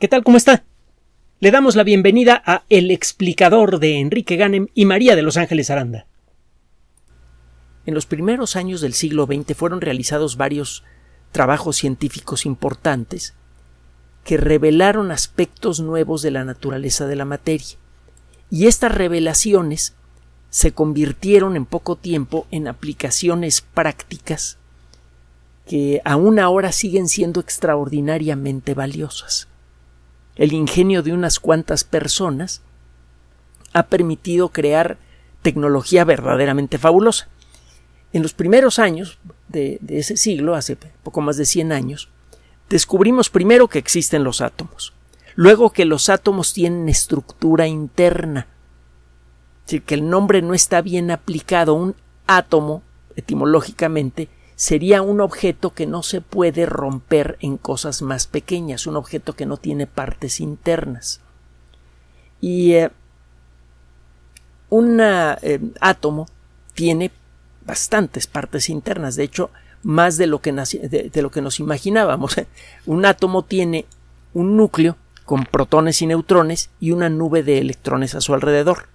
¿Qué tal? ¿Cómo está? Le damos la bienvenida a El explicador de Enrique Ganem y María de Los Ángeles Aranda. En los primeros años del siglo XX fueron realizados varios trabajos científicos importantes que revelaron aspectos nuevos de la naturaleza de la materia. Y estas revelaciones se convirtieron en poco tiempo en aplicaciones prácticas que aún ahora siguen siendo extraordinariamente valiosas el ingenio de unas cuantas personas ha permitido crear tecnología verdaderamente fabulosa. En los primeros años de, ese siglo, hace poco más de 100 años, descubrimos primero que existen los átomos, luego que los átomos tienen estructura interna, es decir, que el nombre no está bien aplicado. Un átomo, etimológicamente, sería un objeto que no se puede romper en cosas más pequeñas, un objeto que no tiene partes internas. Y eh, un eh, átomo tiene bastantes partes internas, de hecho, más de lo que, de lo que nos imaginábamos. un átomo tiene un núcleo con protones y neutrones y una nube de electrones a su alrededor.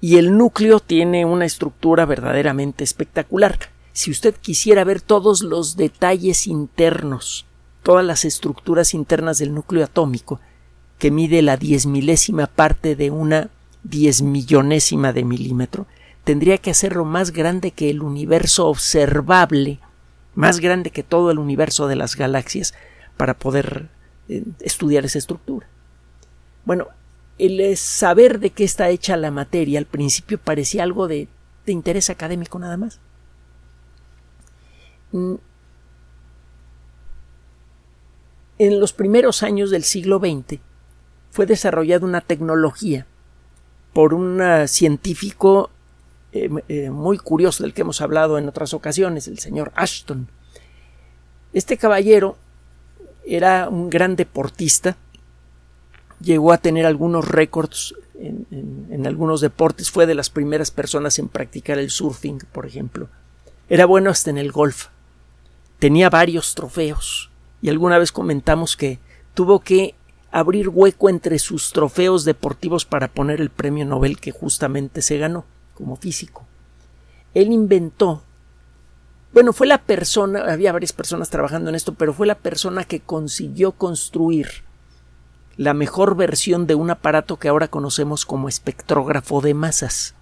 Y el núcleo tiene una estructura verdaderamente espectacular si usted quisiera ver todos los detalles internos, todas las estructuras internas del núcleo atómico, que mide la diez milésima parte de una diez millonésima de milímetro, tendría que hacerlo más grande que el universo observable, más grande que todo el universo de las galaxias, para poder eh, estudiar esa estructura. Bueno, el eh, saber de qué está hecha la materia al principio parecía algo de interés académico nada más. Mm. En los primeros años del siglo XX fue desarrollada una tecnología por un científico eh, eh, muy curioso del que hemos hablado en otras ocasiones, el señor Ashton. Este caballero era un gran deportista, llegó a tener algunos récords en, algunos deportes, fue de las primeras personas en practicar el surfing, por ejemplo. Era bueno hasta en el golf tenía varios trofeos y alguna vez comentamos que tuvo que abrir hueco entre sus trofeos deportivos para poner el premio Nobel que justamente se ganó como físico. Él inventó bueno, fue la persona, había varias personas trabajando en esto, pero fue la persona que consiguió construir la mejor versión de un aparato que ahora conocemos como espectrógrafo de masas.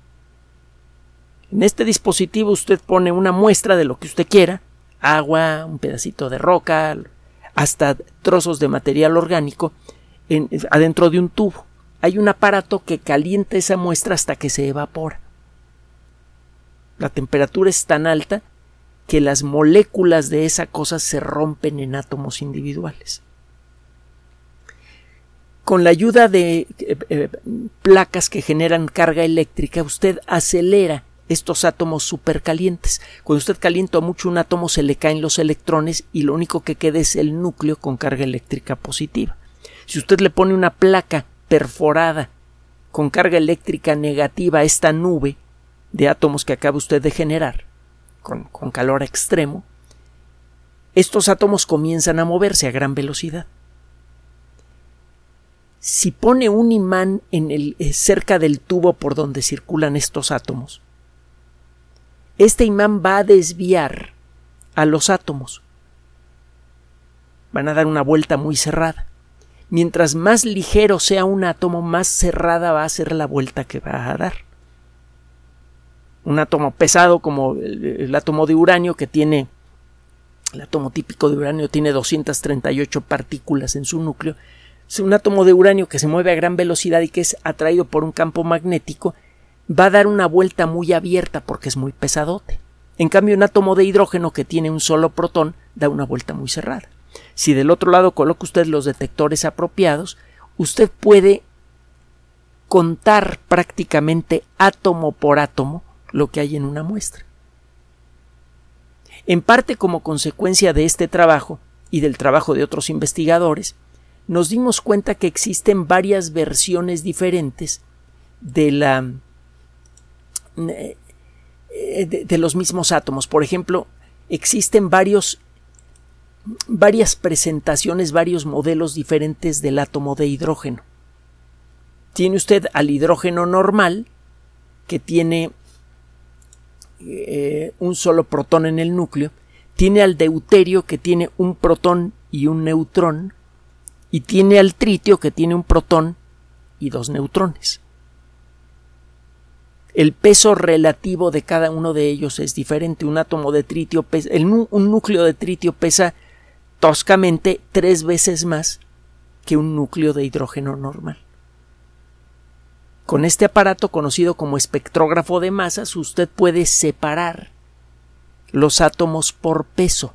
En este dispositivo usted pone una muestra de lo que usted quiera, agua, un pedacito de roca, hasta trozos de material orgánico adentro de un tubo. Hay un aparato que calienta esa muestra hasta que se evapora. La temperatura es tan alta que las moléculas de esa cosa se rompen en átomos individuales. Con la ayuda de eh, eh, placas que generan carga eléctrica, usted acelera estos átomos supercalientes. Cuando usted calienta mucho un átomo se le caen los electrones y lo único que queda es el núcleo con carga eléctrica positiva. Si usted le pone una placa perforada con carga eléctrica negativa a esta nube de átomos que acaba usted de generar, con, con calor extremo, estos átomos comienzan a moverse a gran velocidad. Si pone un imán en el, eh, cerca del tubo por donde circulan estos átomos, este imán va a desviar a los átomos. Van a dar una vuelta muy cerrada. Mientras más ligero sea un átomo, más cerrada va a ser la vuelta que va a dar. Un átomo pesado como el, átomo de uranio que tiene el átomo típico de uranio tiene 238 partículas en su núcleo. Es un átomo de uranio que se mueve a gran velocidad y que es atraído por un campo magnético va a dar una vuelta muy abierta porque es muy pesadote. En cambio, un átomo de hidrógeno que tiene un solo protón da una vuelta muy cerrada. Si del otro lado coloca usted los detectores apropiados, usted puede contar prácticamente átomo por átomo lo que hay en una muestra. En parte como consecuencia de este trabajo y del trabajo de otros investigadores, nos dimos cuenta que existen varias versiones diferentes de la eh, de, los mismos átomos. Por ejemplo, existen varios varias presentaciones, varios modelos diferentes del átomo de hidrógeno. Tiene usted al hidrógeno normal, que tiene eh, un solo protón en el núcleo, tiene al deuterio que tiene un protón y un neutrón, y tiene al tritio que tiene un protón y dos neutrones. El peso relativo de cada uno de ellos es diferente. Un átomo de tritio pesa, un núcleo de tritio pesa toscamente tres veces más que un núcleo de hidrógeno normal. Con este aparato conocido como espectrógrafo de masas usted puede separar los átomos por peso.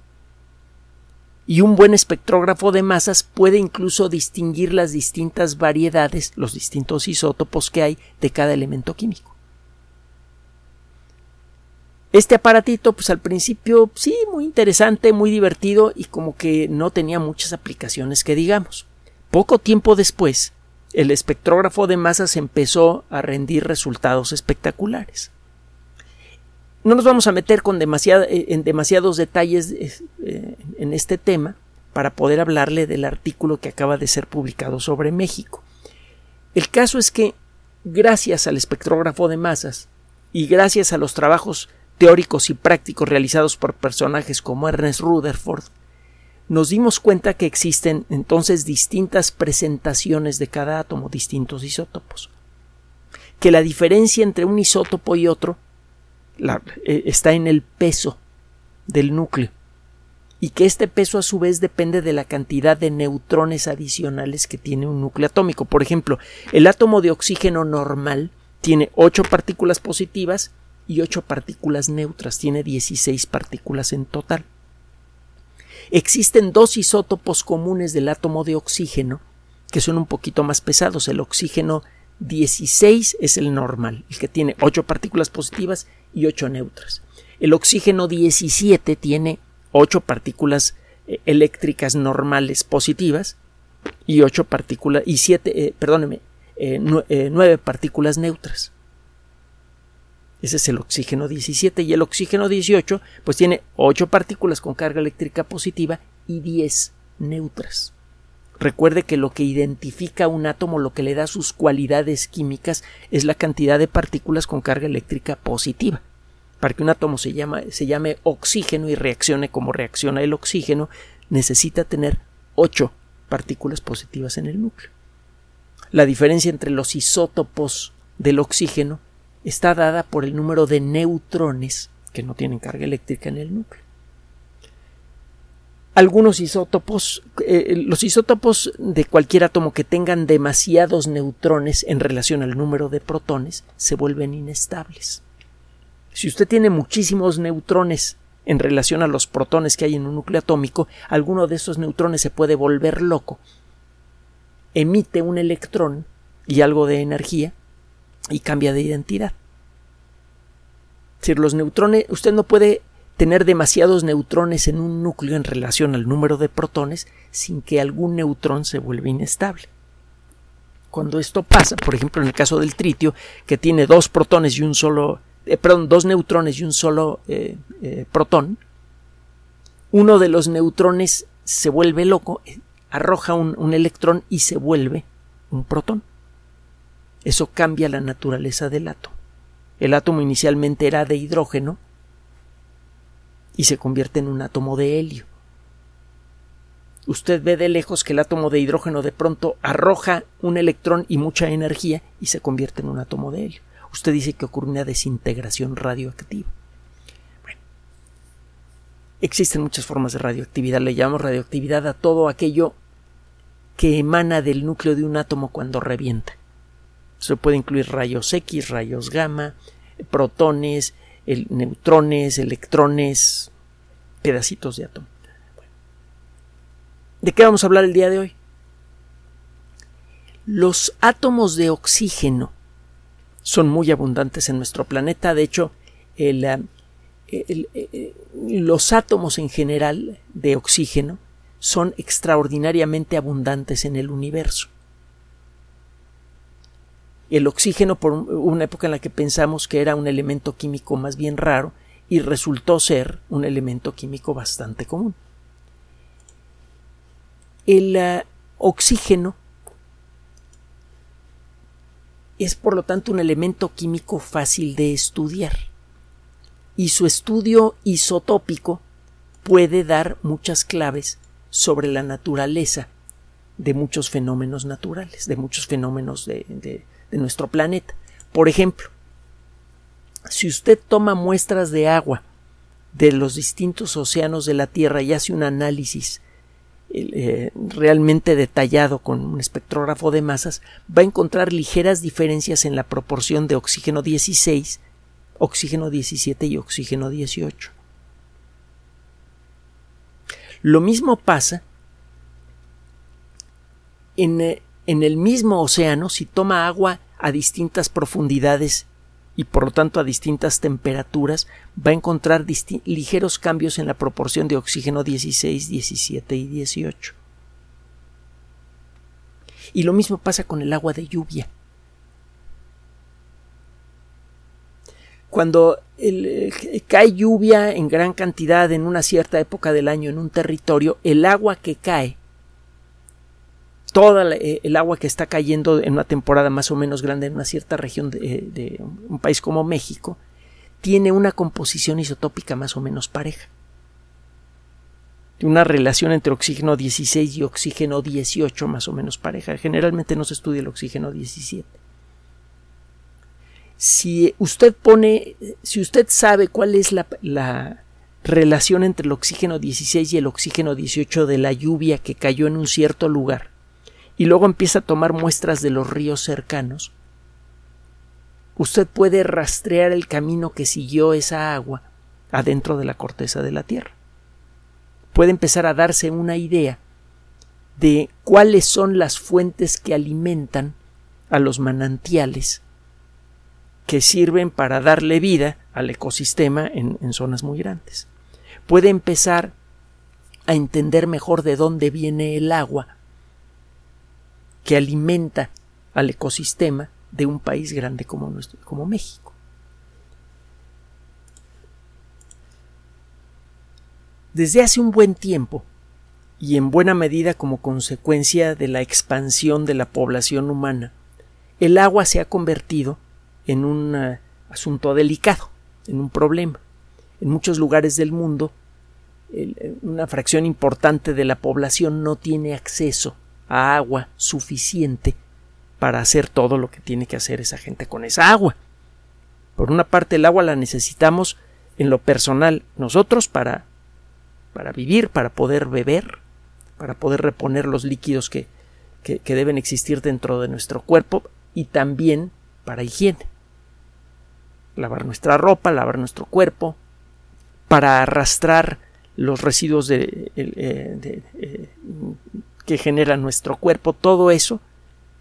Y un buen espectrógrafo de masas puede incluso distinguir las distintas variedades, los distintos isótopos que hay de cada elemento químico. Este aparatito, pues al principio sí, muy interesante, muy divertido y como que no tenía muchas aplicaciones que digamos. Poco tiempo después, el espectrógrafo de masas empezó a rendir resultados espectaculares. No nos vamos a meter con eh, en demasiados detalles eh, en este tema para poder hablarle del artículo que acaba de ser publicado sobre México. El caso es que, gracias al espectrógrafo de masas y gracias a los trabajos teóricos y prácticos realizados por personajes como Ernest Rutherford, nos dimos cuenta que existen entonces distintas presentaciones de cada átomo, distintos isótopos. Que la diferencia entre un isótopo y otro eh, está en el peso del núcleo y que este peso a su vez depende de la cantidad de neutrones adicionales que tiene un núcleo atómico. Por ejemplo, el átomo de oxígeno normal tiene 8 partículas positivas y 8 partículas neutras, tiene 16 partículas en total. Existen dos isótopos comunes del átomo de oxígeno que son un poquito más pesados. El oxígeno 16 es el normal, el que tiene 8 partículas positivas y 8 neutras. El oxígeno 17 tiene 8 partículas eh, eléctricas normales positivas y 8 partículas y 7, eh, perdóneme, 9 eh, partículas neutras. Ese es el oxígeno 17 y el oxígeno 18 pues tiene 8 partículas con carga eléctrica positiva y 10 neutras. Recuerde que lo que identifica un átomo, lo que le da sus cualidades químicas, es la cantidad de partículas con carga eléctrica positiva. Para que un átomo se, se llame oxígeno y reaccione como reacciona el oxígeno, necesita tener 8 partículas positivas en el núcleo. La diferencia entre los isótopos del oxígeno está dada por el número de neutrones que no tienen carga eléctrica en el núcleo. Algunos isótopos, eh, los isótopos de cualquier átomo que tengan demasiados neutrones en relación al número de protones se vuelven inestables. Si usted tiene muchísimos neutrones en relación a los protones que hay en un núcleo atómico, alguno de esos neutrones se puede volver loco, emite un electrón y algo de energía y cambia de identidad. Es decir, los neutrones, usted no puede tener demasiados neutrones en un núcleo en relación al número de protones sin que algún neutrón se vuelva inestable. Cuando esto pasa, por ejemplo, en el caso del tritio, que tiene dos protones y un solo, eh, perdón, dos neutrones y un solo eh, eh, protón, uno de los neutrones se vuelve loco, arroja un electrón y se vuelve un protón. Eso cambia la naturaleza del átomo. El átomo inicialmente era de hidrógeno y se convierte en un átomo de helio. Usted ve de lejos que el átomo de hidrógeno de pronto arroja un electrón y mucha energía y se convierte en un átomo de helio. Usted dice que ocurre una desintegración radioactiva. Bueno, existen muchas formas de radioactividad. Le llamamos radioactividad a todo aquello que emana del núcleo de un átomo cuando revienta. Se puede incluir rayos X, rayos gamma, protones, neutrones, electrones, pedacitos de átomo. ¿De qué vamos a hablar el día de hoy? Los átomos de oxígeno son muy abundantes en nuestro planeta. De hecho, eh, eh, los átomos en general de oxígeno son extraordinariamente abundantes en el universo el oxígeno por una época en la que pensamos que era un elemento químico más bien raro y resultó ser un elemento químico bastante común. El uh, oxígeno es por lo tanto un elemento químico fácil de estudiar y su estudio isotópico puede dar muchas claves sobre la naturaleza de muchos fenómenos naturales, de muchos fenómenos de, de nuestro planeta. Por ejemplo, si usted toma muestras de agua de los distintos océanos de la Tierra y hace un análisis eh, realmente detallado con un espectrógrafo de masas, va a encontrar ligeras diferencias en la proporción de oxígeno 16, oxígeno 17 y oxígeno 18. Lo mismo pasa en, eh, en el mismo océano si toma agua a distintas profundidades y por lo tanto a distintas temperaturas, va a encontrar ligeros cambios en la proporción de oxígeno 16, 17 y 18. Y lo mismo pasa con el agua de lluvia. Cuando eh, cae lluvia en gran cantidad en una cierta época del año en un territorio, el agua que cae toda eh, el agua que está cayendo en una temporada más o menos grande en una cierta región de, de, un país como México tiene una composición isotópica más o menos pareja. Una relación entre oxígeno 16 y oxígeno 18 más o menos pareja. Generalmente no se estudia el oxígeno 17. Si usted pone, si usted sabe cuál es la relación entre el oxígeno 16 y el oxígeno 18 de la lluvia que cayó en un cierto lugar, y luego empieza a tomar muestras de los ríos cercanos, usted puede rastrear el camino que siguió esa agua adentro de la corteza de la Tierra. Puede empezar a darse una idea de cuáles son las fuentes que alimentan a los manantiales que sirven para darle vida al ecosistema en, en zonas muy grandes. Puede empezar a entender mejor de dónde viene el agua que alimenta al ecosistema de un país grande como, nuestro, como México. Desde hace un buen tiempo, y en buena medida como consecuencia de la expansión de la población humana, el agua se ha convertido en un uh, asunto delicado, en un problema. En muchos lugares del mundo, el, una fracción importante de la población no tiene acceso agua suficiente para hacer todo lo que tiene que hacer esa gente con esa agua. Por una parte, el agua la necesitamos en lo personal nosotros para, para vivir, para poder beber, para poder reponer los líquidos que, que, deben existir dentro de nuestro cuerpo y también para higiene. Lavar nuestra ropa, lavar nuestro cuerpo, para arrastrar los residuos de, de, de, de que genera nuestro cuerpo, todo eso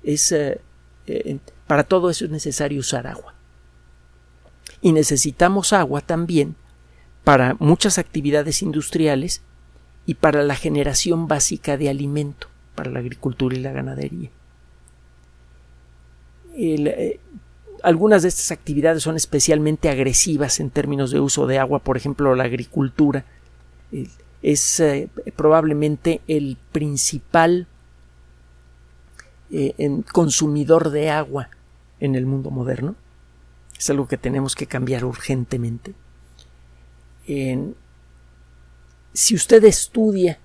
es eh, eh, para todo eso es necesario usar agua. Y necesitamos agua también para muchas actividades industriales y para la generación básica de alimento, para la agricultura y la ganadería. Eh, algunas de estas actividades son especialmente agresivas en términos de uso de agua, por ejemplo, la agricultura. Es eh, probablemente el principal eh, consumidor de agua en el mundo moderno. Es algo que tenemos que cambiar urgentemente. si usted estudia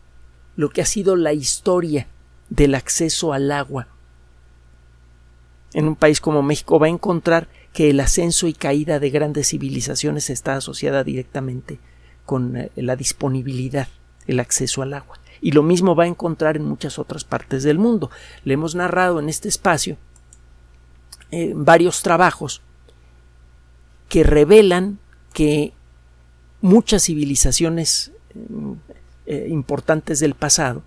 lo que ha sido la historia del acceso al agua en un país como México, va a encontrar que el ascenso y caída de grandes civilizaciones está asociada directamente con eh, la disponibilidad, el acceso al agua. Y lo mismo va a encontrar en muchas otras partes del mundo. Le hemos narrado en este espacio eh, varios trabajos que revelan que muchas civilizaciones mm, eh, importantes del pasado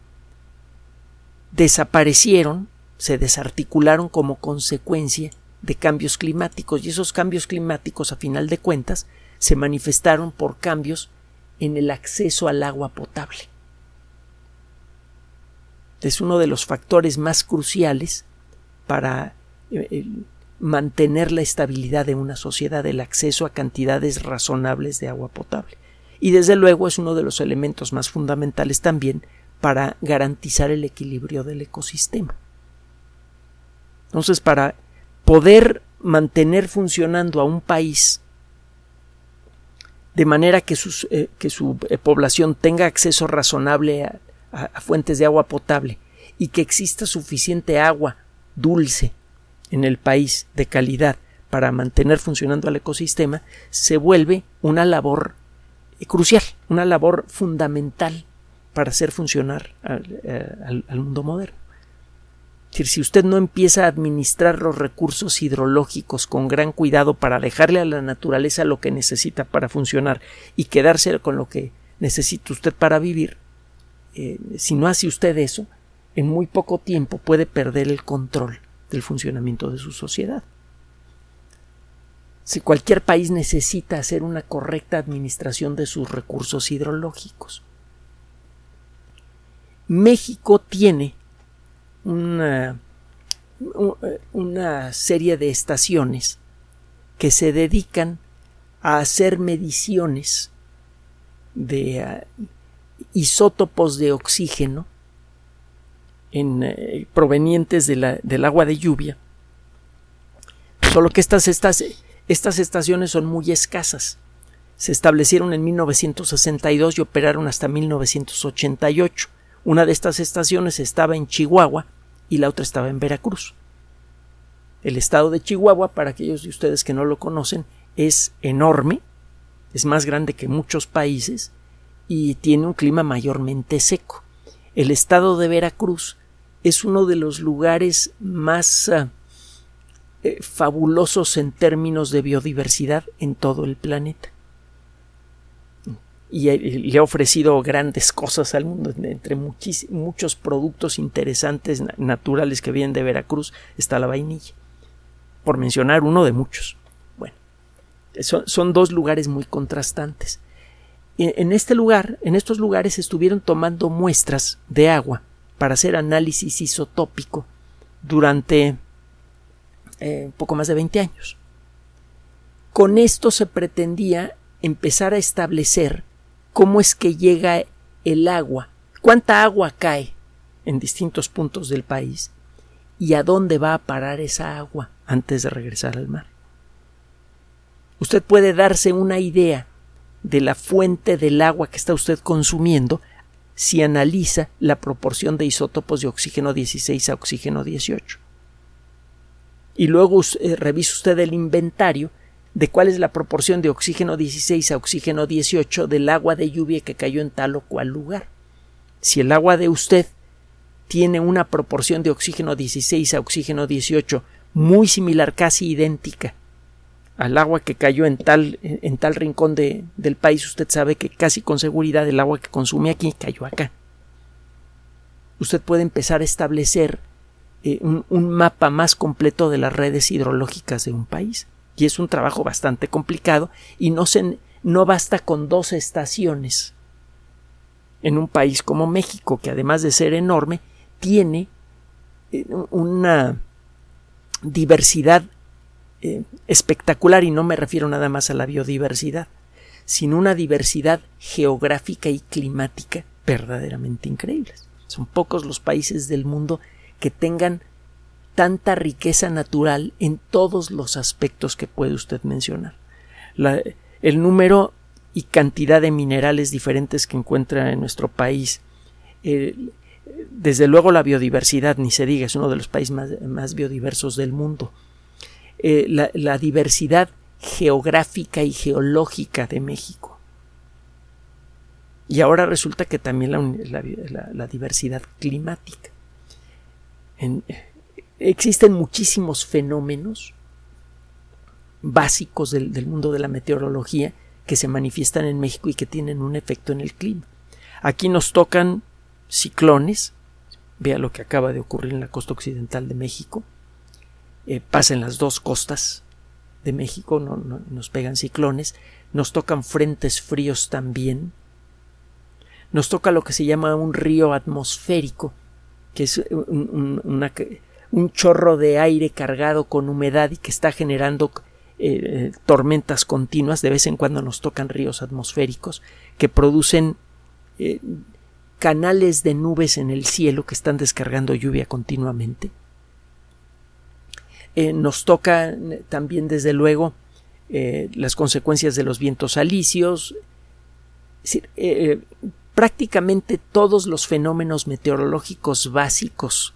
desaparecieron, se desarticularon como consecuencia de cambios climáticos y esos cambios climáticos a final de cuentas se manifestaron por cambios en el acceso al agua potable. Es uno de los factores más cruciales para eh, mantener la estabilidad de una sociedad, el acceso a cantidades razonables de agua potable. Y desde luego es uno de los elementos más fundamentales también para garantizar el equilibrio del ecosistema. Entonces, para poder mantener funcionando a un país de manera que, eh, que su eh, población tenga acceso razonable a fuentes de agua potable y que exista suficiente agua dulce en el país de calidad para mantener funcionando al ecosistema, se vuelve una labor eh, crucial, una labor fundamental para hacer funcionar al, mundo moderno. Decir, si usted no empieza a administrar los recursos hidrológicos con gran cuidado para dejarle a la naturaleza lo que necesita para funcionar y quedarse con lo que necesita usted para vivir, eh, si no hace usted eso, en muy poco tiempo puede perder el control del funcionamiento de su sociedad. Si cualquier país necesita hacer una correcta administración de sus recursos hidrológicos. México tiene una, una serie de estaciones que se dedican a hacer mediciones de ah, isótopos de oxígeno en, eh, provenientes del agua de lluvia. Solo que estas, estas, estas estaciones son muy escasas. Se establecieron en 1962 y operaron hasta 1988. Una de estas estaciones estaba en Chihuahua y la otra estaba en Veracruz. El estado de Chihuahua, para aquellos de ustedes que no lo conocen, es enorme, es más grande que muchos países y tiene un clima mayormente seco. El estado de Veracruz es uno de los lugares más ah, eh, fabulosos en términos de biodiversidad en todo el planeta. Y le ha ofrecido grandes cosas al mundo. Entre muchos productos interesantes naturales que vienen de Veracruz está la vainilla. Por mencionar uno de muchos. Bueno, son, son dos lugares muy contrastantes. En este lugar, en estos lugares estuvieron tomando muestras de agua para hacer análisis isotópico durante eh, poco más de 20 años. Con esto se pretendía empezar a establecer cómo es que llega el agua, cuánta agua cae en distintos puntos del país y a dónde va a parar esa agua antes de regresar al mar. Usted puede darse una idea de la fuente del agua que está usted consumiendo si analiza la proporción de isótopos de oxígeno 16 a oxígeno 18. Y luego eh, revisa usted el inventario de cuál es la proporción de oxígeno 16 a oxígeno 18 del agua de lluvia que cayó en tal o cual lugar. Si el agua de usted tiene una proporción de oxígeno 16 a oxígeno 18 muy similar, casi idéntica al agua que cayó en tal, en tal rincón de, del país, usted sabe que casi con seguridad el agua que consume aquí cayó acá. Usted puede empezar a establecer eh, un, un, mapa más completo de las redes hidrológicas de un país. Y es un trabajo bastante complicado y no, se, no basta con dos estaciones en un país como México, que además de ser enorme, tiene eh, una diversidad eh, espectacular y no me refiero nada más a la biodiversidad, sino una diversidad geográfica y climática verdaderamente increíbles. Son pocos los países del mundo que tengan tanta riqueza natural en todos los aspectos que puede usted mencionar. el número y cantidad de minerales diferentes que encuentra en nuestro país. desde luego la biodiversidad, ni se diga, es uno de los países más biodiversos del mundo. Eh, la, diversidad geográfica y geológica de México. Y ahora resulta que también la, diversidad climática. Existen muchísimos fenómenos básicos del, del, mundo de la meteorología que se manifiestan en México y que tienen un efecto en el clima. Aquí nos tocan ciclones, vea lo que acaba de ocurrir en la costa occidental de México, eh, pasan las dos costas de México, no, nos pegan ciclones, nos tocan frentes fríos también, nos toca lo que se llama un río atmosférico, que es un, chorro de aire cargado con humedad y que está generando eh, tormentas continuas, de vez en cuando nos tocan ríos atmosféricos que producen eh, canales de nubes en el cielo que están descargando lluvia continuamente. Eh, nos toca eh, también, desde luego, eh, las consecuencias de los vientos alisios. prácticamente todos los fenómenos meteorológicos básicos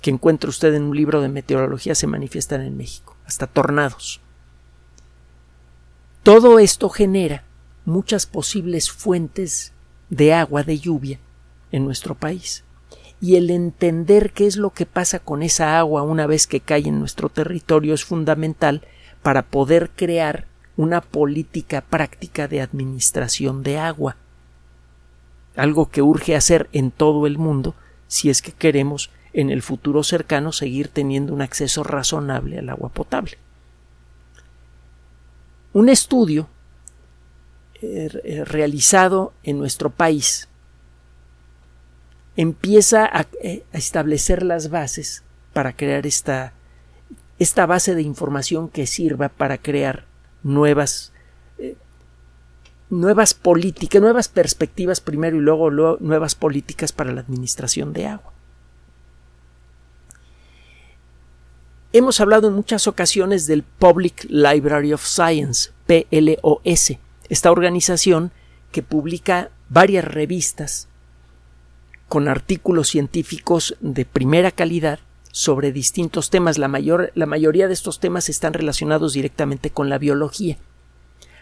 que encuentra usted en un libro de meteorología se manifiestan en México, hasta tornados. Todo esto genera muchas posibles fuentes de agua, de lluvia, en nuestro país. Y el entender qué es lo que pasa con esa agua una vez que cae en nuestro territorio es fundamental para poder crear una política práctica de administración de agua. Algo que urge hacer en todo el mundo si es que queremos en el futuro cercano seguir teniendo un acceso razonable al agua potable. Un estudio eh, eh, realizado en nuestro país empieza eh, a, establecer las bases para crear esta, esta base de información que sirva para crear nuevas nuevas políticas, nuevas perspectivas primero y luego, luego nuevas políticas para la administración de agua. Hemos hablado en muchas ocasiones del Public Library of Science, PLOS, esta organización que publica varias revistas con artículos científicos de primera calidad sobre distintos temas. La, mayor, la mayoría de estos temas están relacionados directamente con la biología.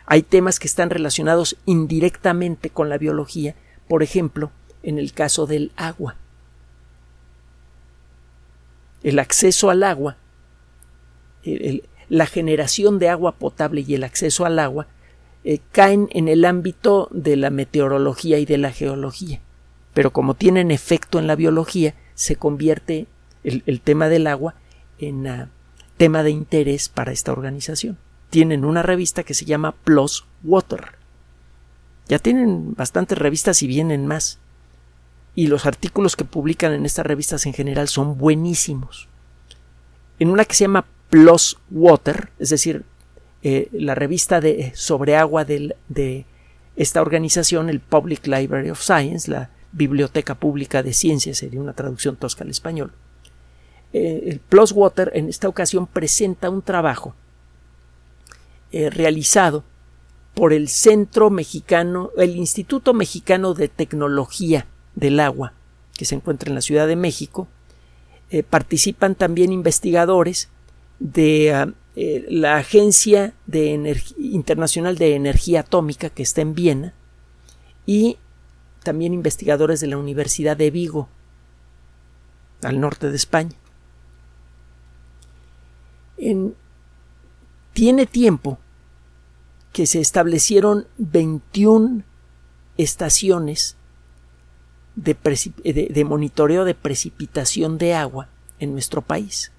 Hay temas que están relacionados indirectamente con la biología, por ejemplo, en el caso del agua. El acceso al agua la generación de agua potable y el acceso al agua eh, caen en el ámbito de la meteorología y de la geología. Pero como tienen efecto en la biología, se convierte el, tema del agua en uh, tema de interés para esta organización. Tienen una revista que se llama Plus Water. Ya tienen bastantes revistas y vienen más. Y los artículos que publican en estas revistas en general son buenísimos. En una que se llama Plus Water, es decir, eh, la revista de, sobre agua de esta organización, el Public Library of Science, la Biblioteca Pública de Ciencias, sería una traducción tosca al español. Eh, el Plus Water en esta ocasión presenta un trabajo eh, realizado por el Centro Mexicano, el Instituto Mexicano de Tecnología del Agua, que se encuentra en la Ciudad de México. participan también investigadores de ah, eh, la Agencia de Internacional de Energía Atómica que está en Viena y también investigadores de la Universidad de Vigo, al norte de España. tiene tiempo que se establecieron 21 estaciones de monitoreo de precipitación de agua en nuestro país.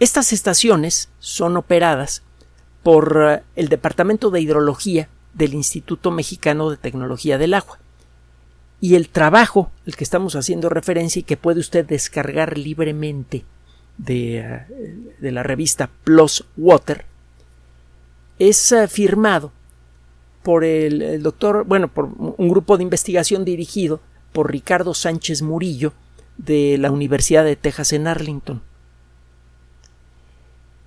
Estas estaciones son operadas por eh, el Departamento de Hidrología del Instituto Mexicano de Tecnología del Agua. Y el trabajo al que estamos haciendo referencia y que puede usted descargar libremente de, eh, la revista Plus Water es eh, firmado por el, doctor, bueno, por un grupo de investigación dirigido por Ricardo Sánchez Murillo de la Universidad de Texas en Arlington.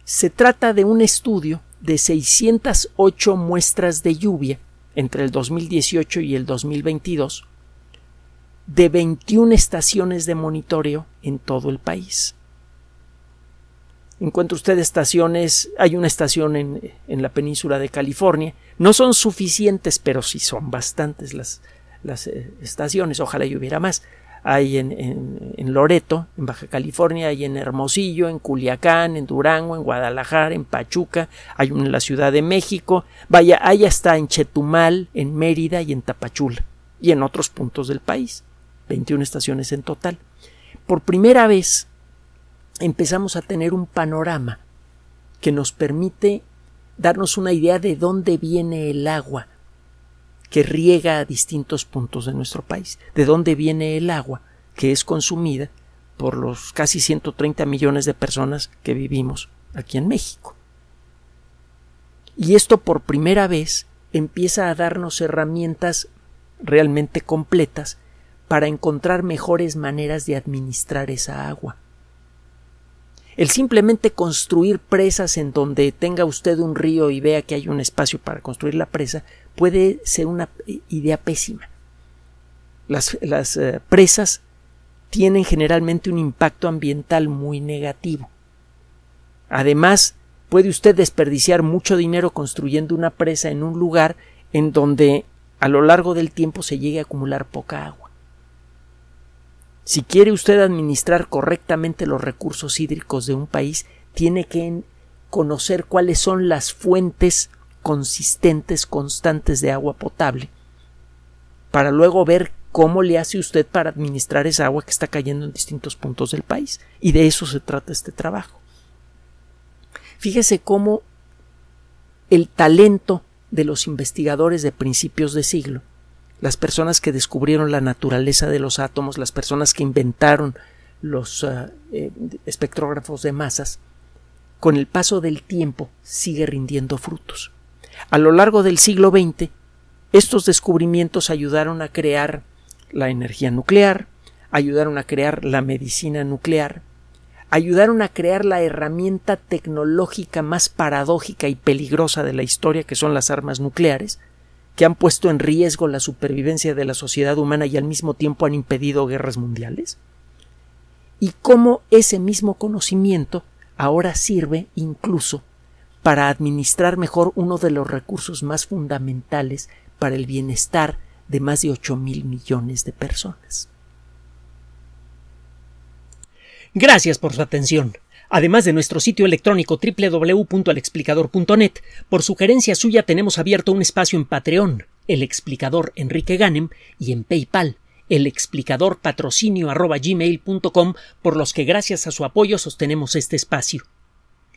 Se trata de un estudio de 608 muestras de lluvia entre el 2018 y el 2022 de 21 estaciones de monitoreo en todo el país. Encuentra usted estaciones, hay una estación en, en, la península de California, no son suficientes, pero sí son bastantes las, las eh, estaciones, ojalá hubiera más hay en, en, Loreto, en Baja California, hay en Hermosillo, en Culiacán, en Durango, en Guadalajara, en Pachuca, hay en la Ciudad de México, vaya, hay hasta en Chetumal, en Mérida y en Tapachula, y en otros puntos del país, 21 estaciones en total. Por primera vez empezamos a tener un panorama que nos permite darnos una idea de dónde viene el agua que riega a distintos puntos de nuestro país. ¿De dónde viene el agua que es consumida por los casi 130 millones de personas que vivimos aquí en México? Y esto por primera vez empieza a darnos herramientas realmente completas para encontrar mejores maneras de administrar esa agua. El simplemente construir presas en donde tenga usted un río y vea que hay un espacio para construir la presa puede ser una idea pésima. Las, eh, presas tienen generalmente un impacto ambiental muy negativo. Además, puede usted desperdiciar mucho dinero construyendo una presa en un lugar en donde a lo largo del tiempo se llegue a acumular poca agua. Si quiere usted administrar correctamente los recursos hídricos de un país, tiene que conocer cuáles son las fuentes consistentes, constantes de agua potable, para luego ver cómo le hace usted para administrar esa agua que está cayendo en distintos puntos del país. Y de eso se trata este trabajo. Fíjese cómo el talento de los investigadores de principios de siglo las personas que descubrieron la naturaleza de los átomos, las personas que inventaron los ah, eh, espectrógrafos de masas, con el paso del tiempo sigue rindiendo frutos. A lo largo del siglo XX, estos descubrimientos ayudaron a crear la energía nuclear, ayudaron a crear la medicina nuclear, ayudaron a crear la herramienta tecnológica más paradójica y peligrosa de la historia, que son las armas nucleares, que han puesto en riesgo la supervivencia de la sociedad humana y al mismo tiempo han impedido guerras mundiales? Y cómo ese mismo conocimiento ahora sirve incluso para administrar mejor uno de los recursos más fundamentales para el bienestar de más de ocho mil millones de personas. Gracias por su atención. Además de nuestro sitio electrónico www.alexplicador.net, por sugerencia suya tenemos abierto un espacio en Patreon, el explicador Enrique Ganem, y en PayPal, el explicador patrocinio por los que gracias a su apoyo sostenemos este espacio.